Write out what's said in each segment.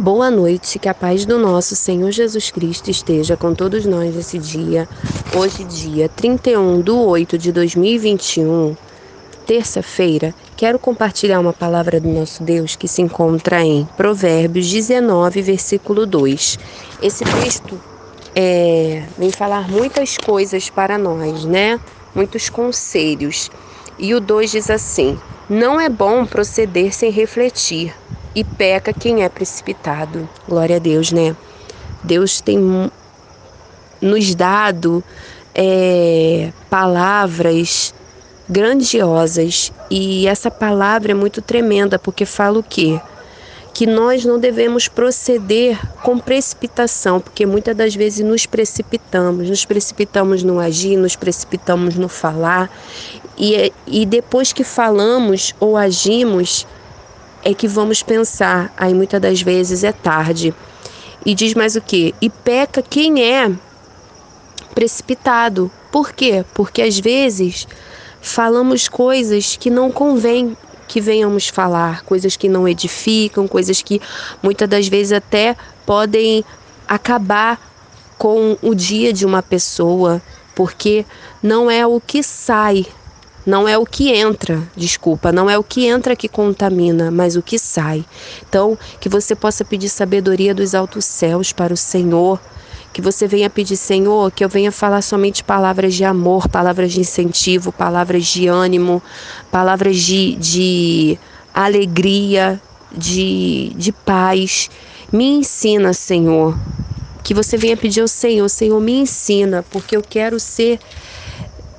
Boa noite, que a paz do nosso Senhor Jesus Cristo esteja com todos nós nesse dia. Hoje, dia 31 de 8 de 2021, terça-feira, quero compartilhar uma palavra do nosso Deus que se encontra em Provérbios 19, versículo 2. Esse texto é, vem falar muitas coisas para nós, né? Muitos conselhos. E o 2 diz assim: Não é bom proceder sem refletir e peca quem é precipitado. Glória a Deus, né? Deus tem nos dado é, palavras grandiosas e essa palavra é muito tremenda porque fala o quê? Que nós não devemos proceder com precipitação, porque muitas das vezes nos precipitamos, nos precipitamos no agir, nos precipitamos no falar, e, e depois que falamos ou agimos, é que vamos pensar, aí muitas das vezes é tarde. E diz mais o que? E peca quem é precipitado. Por quê? Porque às vezes falamos coisas que não convém que venhamos falar, coisas que não edificam, coisas que muitas das vezes até podem acabar com o dia de uma pessoa, porque não é o que sai não é o que entra, desculpa, não é o que entra que contamina, mas o que sai. Então, que você possa pedir sabedoria dos altos céus para o Senhor. Que você venha pedir, Senhor, que eu venha falar somente palavras de amor, palavras de incentivo, palavras de ânimo, palavras de, de alegria, de, de paz. Me ensina, Senhor. Que você venha pedir ao Senhor, Senhor, me ensina, porque eu quero ser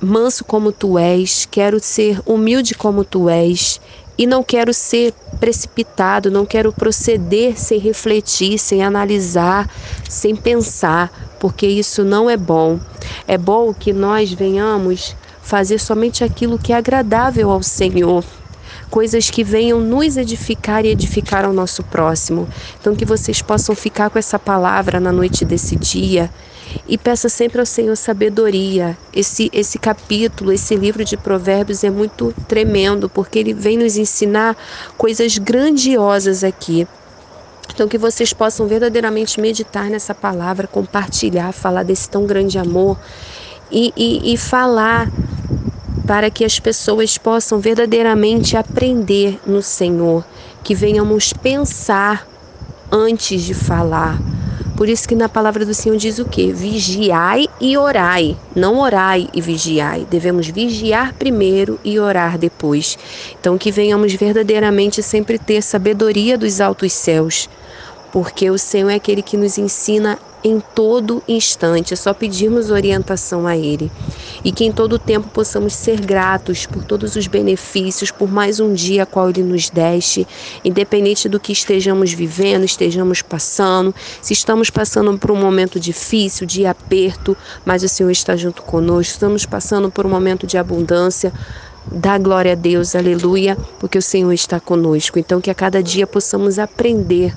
manso como tu és, quero ser humilde como tu és e não quero ser precipitado, não quero proceder sem refletir, sem analisar, sem pensar, porque isso não é bom. É bom que nós venhamos fazer somente aquilo que é agradável ao Senhor. Coisas que venham nos edificar e edificar ao nosso próximo. Então, que vocês possam ficar com essa palavra na noite desse dia e peça sempre ao Senhor sabedoria. Esse, esse capítulo, esse livro de Provérbios é muito tremendo, porque ele vem nos ensinar coisas grandiosas aqui. Então, que vocês possam verdadeiramente meditar nessa palavra, compartilhar, falar desse tão grande amor e, e, e falar para que as pessoas possam verdadeiramente aprender no Senhor, que venhamos pensar antes de falar por isso que na palavra do Senhor diz o que? Vigiai e orai, não orai e vigiai. Devemos vigiar primeiro e orar depois. Então que venhamos verdadeiramente sempre ter sabedoria dos altos céus, porque o Senhor é aquele que nos ensina em todo instante, é só pedirmos orientação a Ele. E que em todo tempo possamos ser gratos por todos os benefícios, por mais um dia qual Ele nos deste, independente do que estejamos vivendo, estejamos passando, se estamos passando por um momento difícil, de aperto, mas o Senhor está junto conosco, estamos passando por um momento de abundância. Dá glória a Deus, aleluia, porque o Senhor está conosco. Então, que a cada dia possamos aprender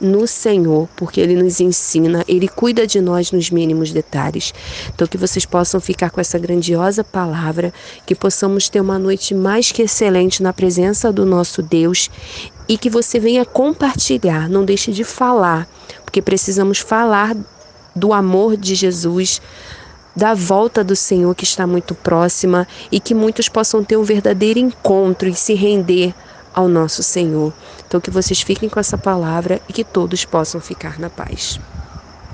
no Senhor, porque Ele nos ensina, Ele cuida de nós nos mínimos detalhes. Então, que vocês possam ficar com essa grandiosa palavra, que possamos ter uma noite mais que excelente na presença do nosso Deus e que você venha compartilhar, não deixe de falar, porque precisamos falar do amor de Jesus, da volta do Senhor que está muito próxima e que muitos possam ter um verdadeiro encontro e se render ao nosso Senhor. Então, que vocês fiquem com essa palavra e que todos possam ficar na paz.